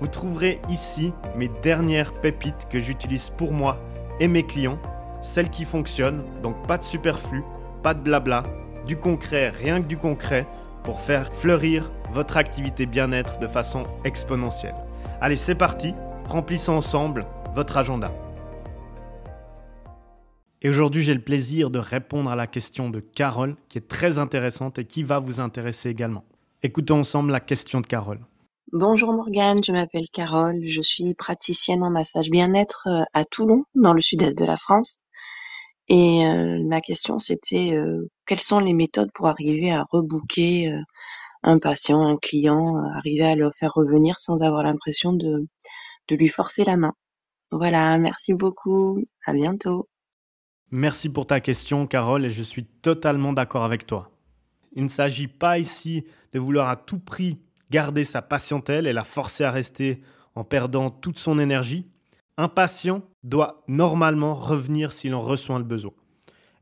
Vous trouverez ici mes dernières pépites que j'utilise pour moi et mes clients, celles qui fonctionnent, donc pas de superflu, pas de blabla, du concret, rien que du concret, pour faire fleurir votre activité bien-être de façon exponentielle. Allez, c'est parti, remplissons ensemble votre agenda. Et aujourd'hui, j'ai le plaisir de répondre à la question de Carole, qui est très intéressante et qui va vous intéresser également. Écoutons ensemble la question de Carole. Bonjour Morgane, je m'appelle Carole, je suis praticienne en massage bien-être euh, à Toulon, dans le sud-est de la France. Et euh, ma question c'était euh, quelles sont les méthodes pour arriver à rebooker un patient, un client, arriver à le faire revenir sans avoir l'impression de, de lui forcer la main? Voilà, merci beaucoup, à bientôt. Merci pour ta question Carole et je suis totalement d'accord avec toi. Il ne s'agit pas ici de vouloir à tout prix garder sa patientèle et la forcer à rester en perdant toute son énergie, un patient doit normalement revenir s'il en reçoit le besoin.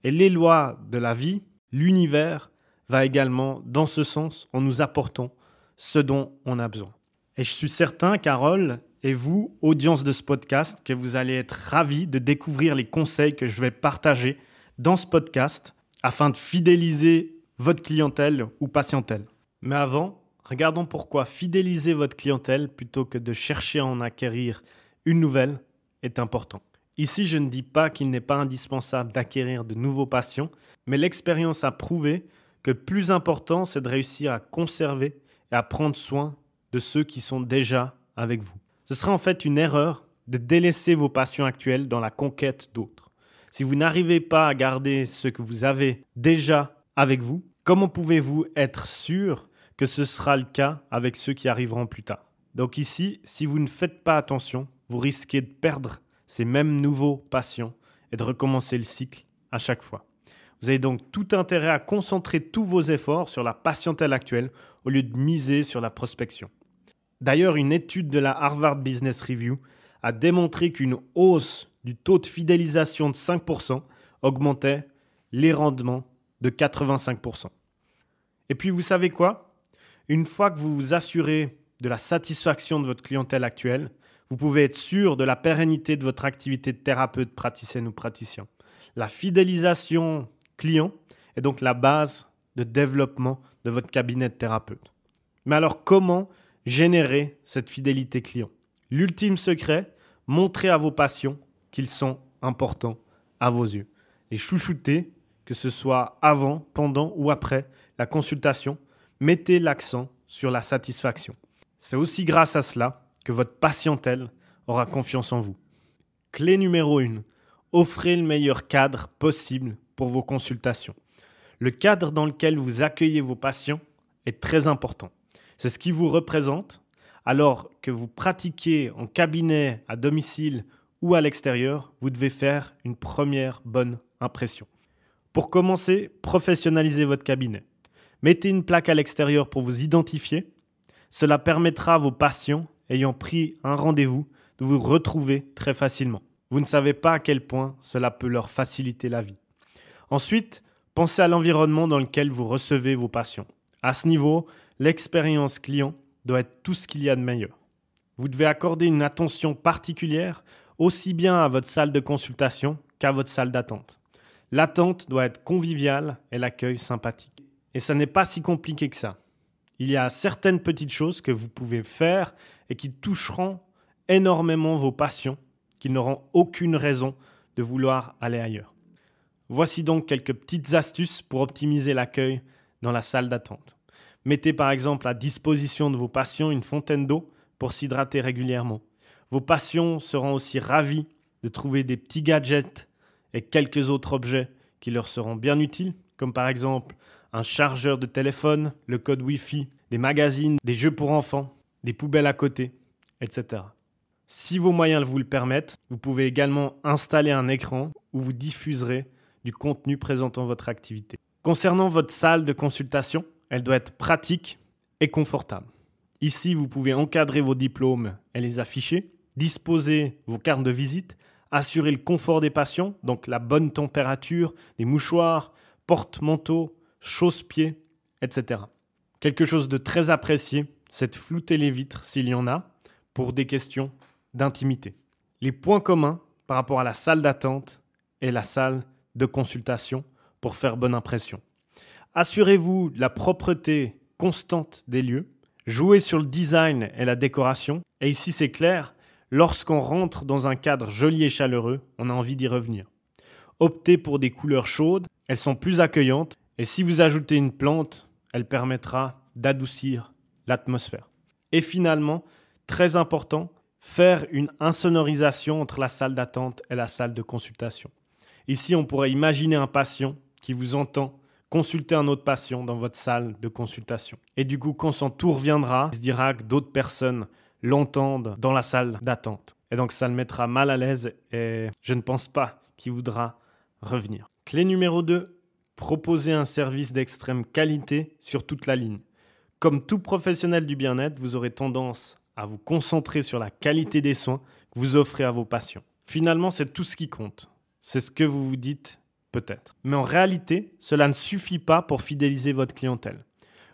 Et les lois de la vie, l'univers, va également dans ce sens en nous apportant ce dont on a besoin. Et je suis certain, Carole, et vous, audience de ce podcast, que vous allez être ravis de découvrir les conseils que je vais partager dans ce podcast afin de fidéliser votre clientèle ou patientèle. Mais avant, Regardons pourquoi fidéliser votre clientèle plutôt que de chercher à en acquérir une nouvelle est important. Ici, je ne dis pas qu'il n'est pas indispensable d'acquérir de nouveaux patients, mais l'expérience a prouvé que plus important, c'est de réussir à conserver et à prendre soin de ceux qui sont déjà avec vous. Ce serait en fait une erreur de délaisser vos patients actuels dans la conquête d'autres. Si vous n'arrivez pas à garder ceux que vous avez déjà avec vous, comment pouvez-vous être sûr que ce sera le cas avec ceux qui arriveront plus tard. Donc ici, si vous ne faites pas attention, vous risquez de perdre ces mêmes nouveaux patients et de recommencer le cycle à chaque fois. Vous avez donc tout intérêt à concentrer tous vos efforts sur la patientèle actuelle au lieu de miser sur la prospection. D'ailleurs, une étude de la Harvard Business Review a démontré qu'une hausse du taux de fidélisation de 5% augmentait les rendements de 85%. Et puis vous savez quoi? Une fois que vous vous assurez de la satisfaction de votre clientèle actuelle, vous pouvez être sûr de la pérennité de votre activité de thérapeute, praticienne ou praticien. La fidélisation client est donc la base de développement de votre cabinet de thérapeute. Mais alors comment générer cette fidélité client? L'ultime secret, montrer à vos patients qu'ils sont importants à vos yeux. Les chouchouter, que ce soit avant, pendant ou après la consultation, mettez l'accent sur la satisfaction. C'est aussi grâce à cela que votre patientèle aura confiance en vous. Clé numéro 1. Offrez le meilleur cadre possible pour vos consultations. Le cadre dans lequel vous accueillez vos patients est très important. C'est ce qui vous représente alors que vous pratiquez en cabinet, à domicile ou à l'extérieur, vous devez faire une première bonne impression. Pour commencer, professionnalisez votre cabinet. Mettez une plaque à l'extérieur pour vous identifier. Cela permettra à vos patients ayant pris un rendez-vous de vous retrouver très facilement. Vous ne savez pas à quel point cela peut leur faciliter la vie. Ensuite, pensez à l'environnement dans lequel vous recevez vos patients. À ce niveau, l'expérience client doit être tout ce qu'il y a de meilleur. Vous devez accorder une attention particulière aussi bien à votre salle de consultation qu'à votre salle d'attente. L'attente doit être conviviale et l'accueil sympathique. Et ça n'est pas si compliqué que ça. Il y a certaines petites choses que vous pouvez faire et qui toucheront énormément vos patients qui n'auront aucune raison de vouloir aller ailleurs. Voici donc quelques petites astuces pour optimiser l'accueil dans la salle d'attente. Mettez par exemple à disposition de vos patients une fontaine d'eau pour s'hydrater régulièrement. Vos patients seront aussi ravis de trouver des petits gadgets et quelques autres objets qui leur seront bien utiles, comme par exemple un chargeur de téléphone, le code Wi-Fi, des magazines, des jeux pour enfants, des poubelles à côté, etc. Si vos moyens vous le permettent, vous pouvez également installer un écran où vous diffuserez du contenu présentant votre activité. Concernant votre salle de consultation, elle doit être pratique et confortable. Ici, vous pouvez encadrer vos diplômes et les afficher, disposer vos cartes de visite, assurer le confort des patients, donc la bonne température, des mouchoirs, porte-manteaux, chausse-pieds, etc. Quelque chose de très apprécié, c'est de flouter les vitres s'il y en a, pour des questions d'intimité. Les points communs par rapport à la salle d'attente et la salle de consultation pour faire bonne impression. Assurez-vous la propreté constante des lieux, jouez sur le design et la décoration, et ici c'est clair, lorsqu'on rentre dans un cadre joli et chaleureux, on a envie d'y revenir. Optez pour des couleurs chaudes, elles sont plus accueillantes, et si vous ajoutez une plante, elle permettra d'adoucir l'atmosphère. Et finalement, très important, faire une insonorisation entre la salle d'attente et la salle de consultation. Ici, on pourrait imaginer un patient qui vous entend consulter un autre patient dans votre salle de consultation. Et du coup, quand son tour viendra, il se dira que d'autres personnes l'entendent dans la salle d'attente. Et donc, ça le mettra mal à l'aise et je ne pense pas qu'il voudra revenir. Clé numéro 2, proposer un service d'extrême qualité sur toute la ligne. Comme tout professionnel du bien-être, vous aurez tendance à vous concentrer sur la qualité des soins que vous offrez à vos patients. Finalement, c'est tout ce qui compte. C'est ce que vous vous dites peut-être. Mais en réalité, cela ne suffit pas pour fidéliser votre clientèle.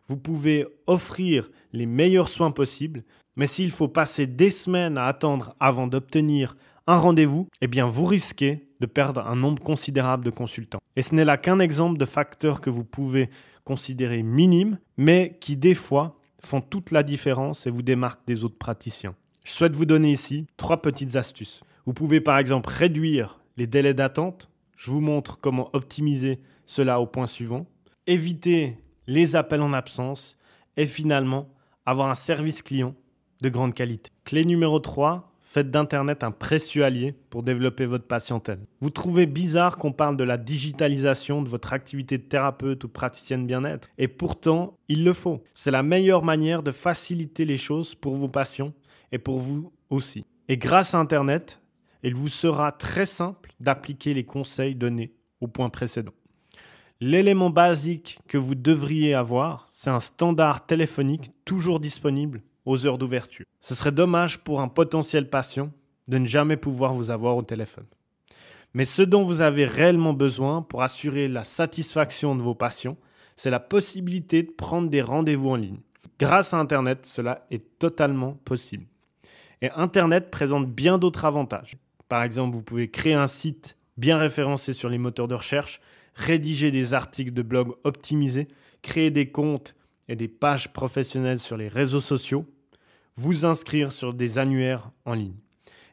Vous pouvez offrir les meilleurs soins possibles, mais s'il faut passer des semaines à attendre avant d'obtenir un rendez-vous, eh bien vous risquez de perdre un nombre considérable de consultants. Et ce n'est là qu'un exemple de facteurs que vous pouvez considérer minimes, mais qui des fois font toute la différence et vous démarquent des autres praticiens. Je souhaite vous donner ici trois petites astuces. Vous pouvez par exemple réduire les délais d'attente. Je vous montre comment optimiser cela au point suivant. Éviter les appels en absence et finalement avoir un service client de grande qualité. Clé numéro 3, Faites d'Internet un précieux allié pour développer votre patientèle. Vous trouvez bizarre qu'on parle de la digitalisation de votre activité de thérapeute ou praticienne bien-être Et pourtant, il le faut. C'est la meilleure manière de faciliter les choses pour vos patients et pour vous aussi. Et grâce à Internet, il vous sera très simple d'appliquer les conseils donnés au point précédent. L'élément basique que vous devriez avoir, c'est un standard téléphonique toujours disponible aux heures d'ouverture. Ce serait dommage pour un potentiel patient de ne jamais pouvoir vous avoir au téléphone. Mais ce dont vous avez réellement besoin pour assurer la satisfaction de vos patients, c'est la possibilité de prendre des rendez-vous en ligne. Grâce à Internet, cela est totalement possible. Et Internet présente bien d'autres avantages. Par exemple, vous pouvez créer un site bien référencé sur les moteurs de recherche, rédiger des articles de blog optimisés, créer des comptes et des pages professionnelles sur les réseaux sociaux, vous inscrire sur des annuaires en ligne.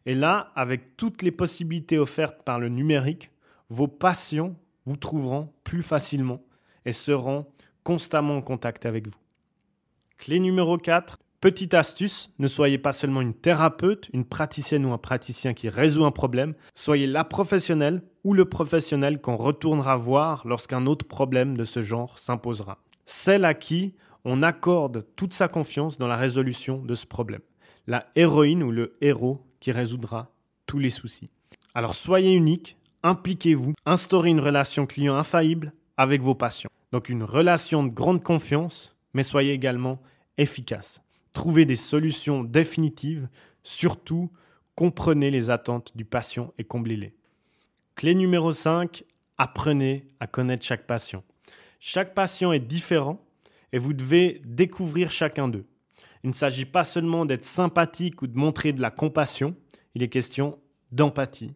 Et là, avec toutes les possibilités offertes par le numérique, vos patients vous trouveront plus facilement et seront constamment en contact avec vous. Clé numéro 4, petite astuce, ne soyez pas seulement une thérapeute, une praticienne ou un praticien qui résout un problème, soyez la professionnelle ou le professionnel qu'on retournera voir lorsqu'un autre problème de ce genre s'imposera. Celle à qui on accorde toute sa confiance dans la résolution de ce problème. La héroïne ou le héros qui résoudra tous les soucis. Alors soyez unique, impliquez-vous, instaurez une relation client infaillible avec vos patients. Donc une relation de grande confiance, mais soyez également efficace. Trouvez des solutions définitives, surtout comprenez les attentes du patient et comblez-les. Clé numéro 5, apprenez à connaître chaque patient. Chaque patient est différent et vous devez découvrir chacun d'eux. Il ne s'agit pas seulement d'être sympathique ou de montrer de la compassion, il est question d'empathie.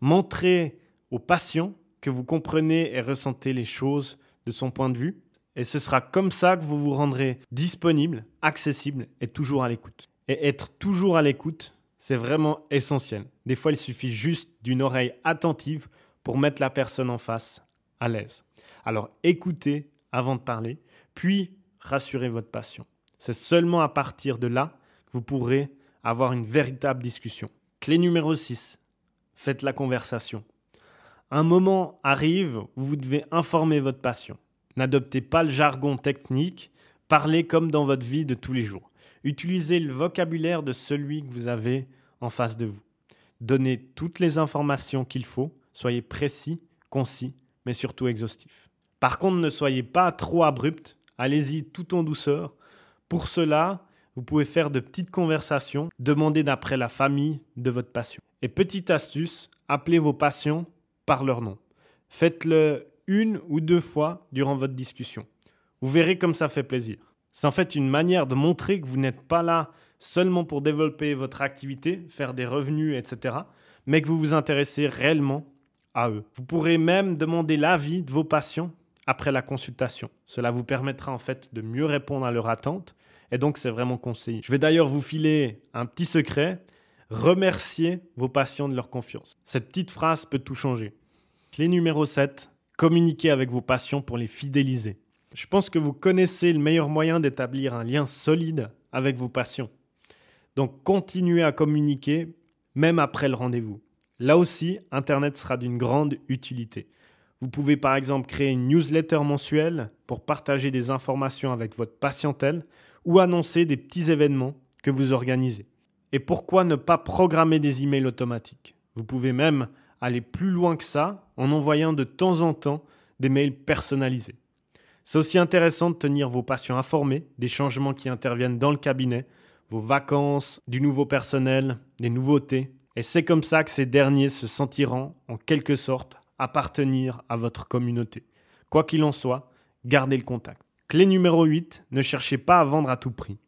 Montrez au patient que vous comprenez et ressentez les choses de son point de vue, et ce sera comme ça que vous vous rendrez disponible, accessible et toujours à l'écoute. Et être toujours à l'écoute, c'est vraiment essentiel. Des fois, il suffit juste d'une oreille attentive pour mettre la personne en face à l'aise. Alors écoutez avant de parler, puis rassurez votre patient. C'est seulement à partir de là que vous pourrez avoir une véritable discussion. Clé numéro 6. Faites la conversation. Un moment arrive où vous devez informer votre patient. N'adoptez pas le jargon technique, parlez comme dans votre vie de tous les jours. Utilisez le vocabulaire de celui que vous avez en face de vous. Donnez toutes les informations qu'il faut, soyez précis, concis, mais surtout exhaustif. Par contre, ne soyez pas trop abrupt, allez-y tout en douceur. Pour cela, vous pouvez faire de petites conversations, demander d'après la famille de votre patient. Et petite astuce, appelez vos patients par leur nom. Faites-le une ou deux fois durant votre discussion. Vous verrez comme ça fait plaisir. C'est en fait une manière de montrer que vous n'êtes pas là seulement pour développer votre activité, faire des revenus, etc., mais que vous vous intéressez réellement à eux. Vous pourrez même demander l'avis de vos patients après la consultation. Cela vous permettra en fait de mieux répondre à leurs attentes et donc c'est vraiment conseillé. Je vais d'ailleurs vous filer un petit secret. Remerciez vos patients de leur confiance. Cette petite phrase peut tout changer. Clé numéro 7, communiquez avec vos patients pour les fidéliser. Je pense que vous connaissez le meilleur moyen d'établir un lien solide avec vos patients. Donc continuez à communiquer même après le rendez-vous. Là aussi, Internet sera d'une grande utilité. Vous pouvez par exemple créer une newsletter mensuelle pour partager des informations avec votre patientèle ou annoncer des petits événements que vous organisez. Et pourquoi ne pas programmer des emails automatiques? Vous pouvez même aller plus loin que ça en envoyant de temps en temps des mails personnalisés. C'est aussi intéressant de tenir vos patients informés des changements qui interviennent dans le cabinet, vos vacances, du nouveau personnel, des nouveautés. Et c'est comme ça que ces derniers se sentiront, en quelque sorte, appartenir à votre communauté. Quoi qu'il en soit, gardez le contact. Clé numéro 8, ne cherchez pas à vendre à tout prix.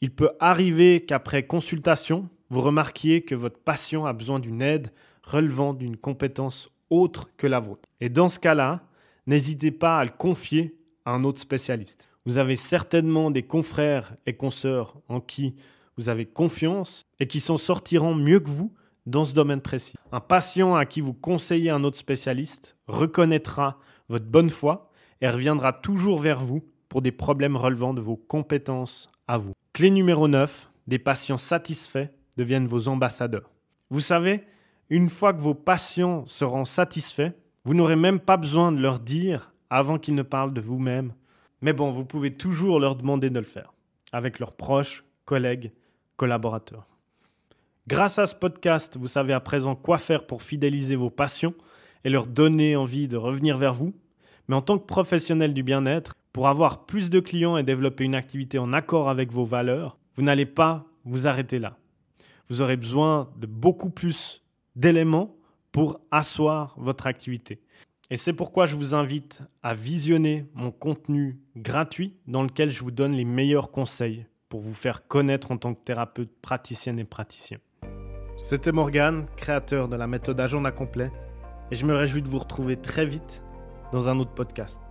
Il peut arriver qu'après consultation, vous remarquiez que votre patient a besoin d'une aide relevant d'une compétence autre que la vôtre. Et dans ce cas-là, n'hésitez pas à le confier à un autre spécialiste. Vous avez certainement des confrères et consoeurs en qui vous avez confiance et qui s'en sortiront mieux que vous dans ce domaine précis. Un patient à qui vous conseillez un autre spécialiste reconnaîtra votre bonne foi et reviendra toujours vers vous pour des problèmes relevant de vos compétences à vous. Clé numéro 9, des patients satisfaits deviennent vos ambassadeurs. Vous savez, une fois que vos patients seront satisfaits, vous n'aurez même pas besoin de leur dire avant qu'ils ne parlent de vous-même. Mais bon, vous pouvez toujours leur demander de le faire, avec leurs proches, collègues, collaborateurs. Grâce à ce podcast, vous savez à présent quoi faire pour fidéliser vos patients et leur donner envie de revenir vers vous. Mais en tant que professionnel du bien-être, pour avoir plus de clients et développer une activité en accord avec vos valeurs, vous n'allez pas vous arrêter là. Vous aurez besoin de beaucoup plus d'éléments pour asseoir votre activité. Et c'est pourquoi je vous invite à visionner mon contenu gratuit dans lequel je vous donne les meilleurs conseils pour vous faire connaître en tant que thérapeute praticienne et praticien. C'était Morgan, créateur de la méthode Agenda Complet, et je me réjouis de vous retrouver très vite dans un autre podcast.